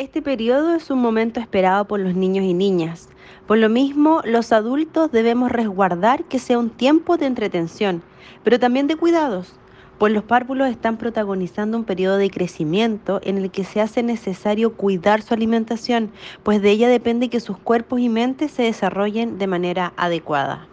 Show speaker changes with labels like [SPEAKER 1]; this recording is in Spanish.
[SPEAKER 1] Este periodo es un momento esperado por los niños y niñas. Por lo mismo, los adultos debemos resguardar que sea un tiempo de entretención, pero también de cuidados, pues los párvulos están protagonizando un periodo de crecimiento en el que se hace necesario cuidar su alimentación, pues de ella depende que sus cuerpos y mentes se desarrollen de manera adecuada.